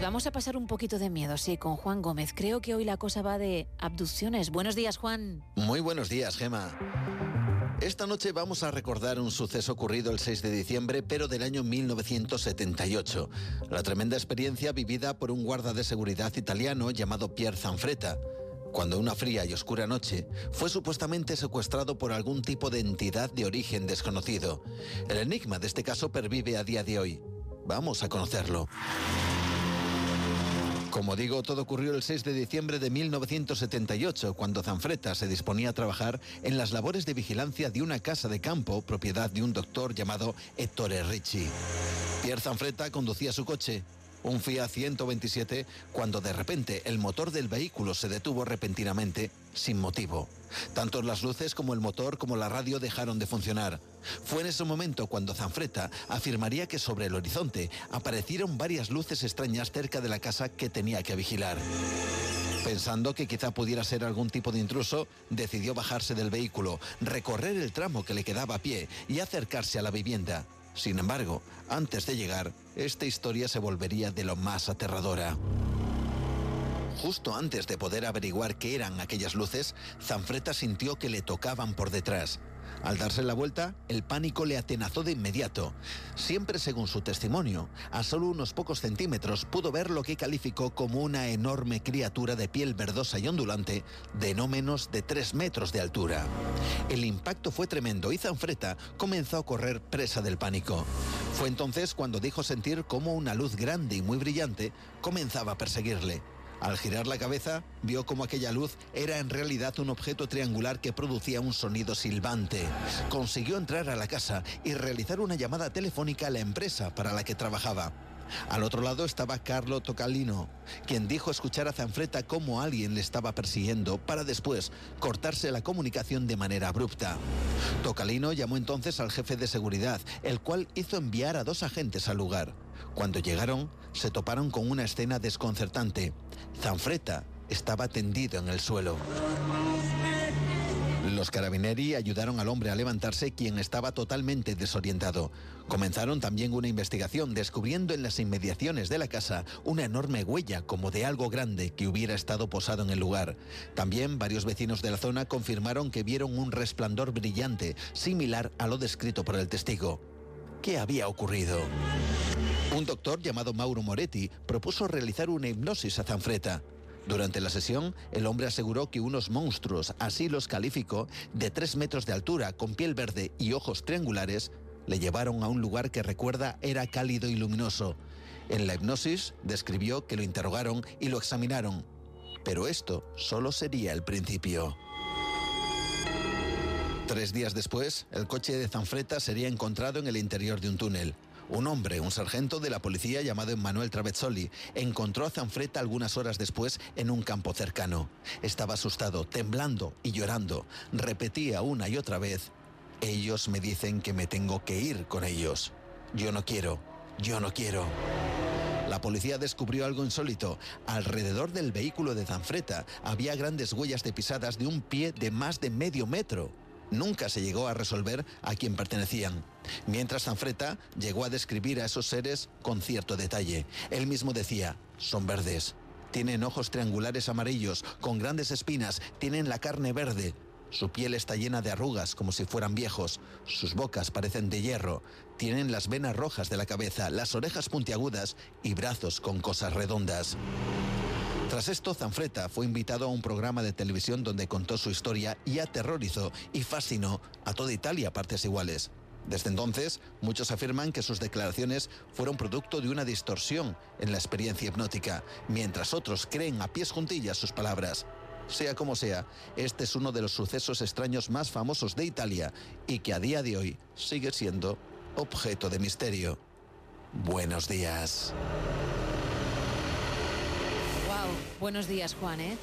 Vamos a pasar un poquito de miedo, sí, con Juan Gómez. Creo que hoy la cosa va de abducciones. Buenos días, Juan. Muy buenos días, Gema. Esta noche vamos a recordar un suceso ocurrido el 6 de diciembre, pero del año 1978. La tremenda experiencia vivida por un guarda de seguridad italiano llamado Pierre Zanfretta. Cuando una fría y oscura noche fue supuestamente secuestrado por algún tipo de entidad de origen desconocido. El enigma de este caso pervive a día de hoy. Vamos a conocerlo. Como digo, todo ocurrió el 6 de diciembre de 1978, cuando Zanfretta se disponía a trabajar en las labores de vigilancia de una casa de campo, propiedad de un doctor llamado Ettore Ricci. Pierre Zanfretta conducía su coche, un Fiat 127, cuando de repente el motor del vehículo se detuvo repentinamente, sin motivo. Tanto las luces como el motor como la radio dejaron de funcionar. Fue en ese momento cuando Zanfretta afirmaría que sobre el horizonte aparecieron varias luces extrañas cerca de la casa que tenía que vigilar. Pensando que quizá pudiera ser algún tipo de intruso, decidió bajarse del vehículo, recorrer el tramo que le quedaba a pie y acercarse a la vivienda. Sin embargo, antes de llegar, esta historia se volvería de lo más aterradora. Justo antes de poder averiguar qué eran aquellas luces, Zanfretta sintió que le tocaban por detrás. Al darse la vuelta, el pánico le atenazó de inmediato. Siempre según su testimonio, a solo unos pocos centímetros pudo ver lo que calificó como una enorme criatura de piel verdosa y ondulante de no menos de 3 metros de altura. El impacto fue tremendo y Zanfretta comenzó a correr presa del pánico. Fue entonces cuando dijo sentir como una luz grande y muy brillante comenzaba a perseguirle. Al girar la cabeza, vio como aquella luz era en realidad un objeto triangular que producía un sonido silbante. Consiguió entrar a la casa y realizar una llamada telefónica a la empresa para la que trabajaba. Al otro lado estaba Carlo Tocalino, quien dijo escuchar a Zanfretta como alguien le estaba persiguiendo para después cortarse la comunicación de manera abrupta. Tocalino llamó entonces al jefe de seguridad, el cual hizo enviar a dos agentes al lugar. Cuando llegaron, se toparon con una escena desconcertante. Zanfretta estaba tendido en el suelo. Los carabineri ayudaron al hombre a levantarse, quien estaba totalmente desorientado. Comenzaron también una investigación, descubriendo en las inmediaciones de la casa una enorme huella como de algo grande que hubiera estado posado en el lugar. También varios vecinos de la zona confirmaron que vieron un resplandor brillante, similar a lo descrito por el testigo. ¿Qué había ocurrido? Un doctor llamado Mauro Moretti propuso realizar una hipnosis a Zanfretta. Durante la sesión, el hombre aseguró que unos monstruos, así los calificó, de 3 metros de altura, con piel verde y ojos triangulares, le llevaron a un lugar que recuerda era cálido y luminoso. En la hipnosis describió que lo interrogaron y lo examinaron. Pero esto solo sería el principio. Tres días después, el coche de Zanfretta sería encontrado en el interior de un túnel. Un hombre, un sargento de la policía llamado Emmanuel Travezzoli, encontró a Zanfretta algunas horas después en un campo cercano. Estaba asustado, temblando y llorando. Repetía una y otra vez, ellos me dicen que me tengo que ir con ellos. Yo no quiero, yo no quiero. La policía descubrió algo insólito. Alrededor del vehículo de Zanfretta había grandes huellas de pisadas de un pie de más de medio metro. Nunca se llegó a resolver a quién pertenecían. Mientras Zanfretta llegó a describir a esos seres con cierto detalle. Él mismo decía, son verdes. Tienen ojos triangulares amarillos, con grandes espinas, tienen la carne verde. Su piel está llena de arrugas como si fueran viejos. Sus bocas parecen de hierro. Tienen las venas rojas de la cabeza, las orejas puntiagudas y brazos con cosas redondas. Tras esto, Zanfretta fue invitado a un programa de televisión donde contó su historia y aterrorizó y fascinó a toda Italia a partes iguales. Desde entonces, muchos afirman que sus declaraciones fueron producto de una distorsión en la experiencia hipnótica, mientras otros creen a pies juntillas sus palabras. Sea como sea, este es uno de los sucesos extraños más famosos de Italia y que a día de hoy sigue siendo objeto de misterio. Buenos días. Buenos días Juan, ¿eh?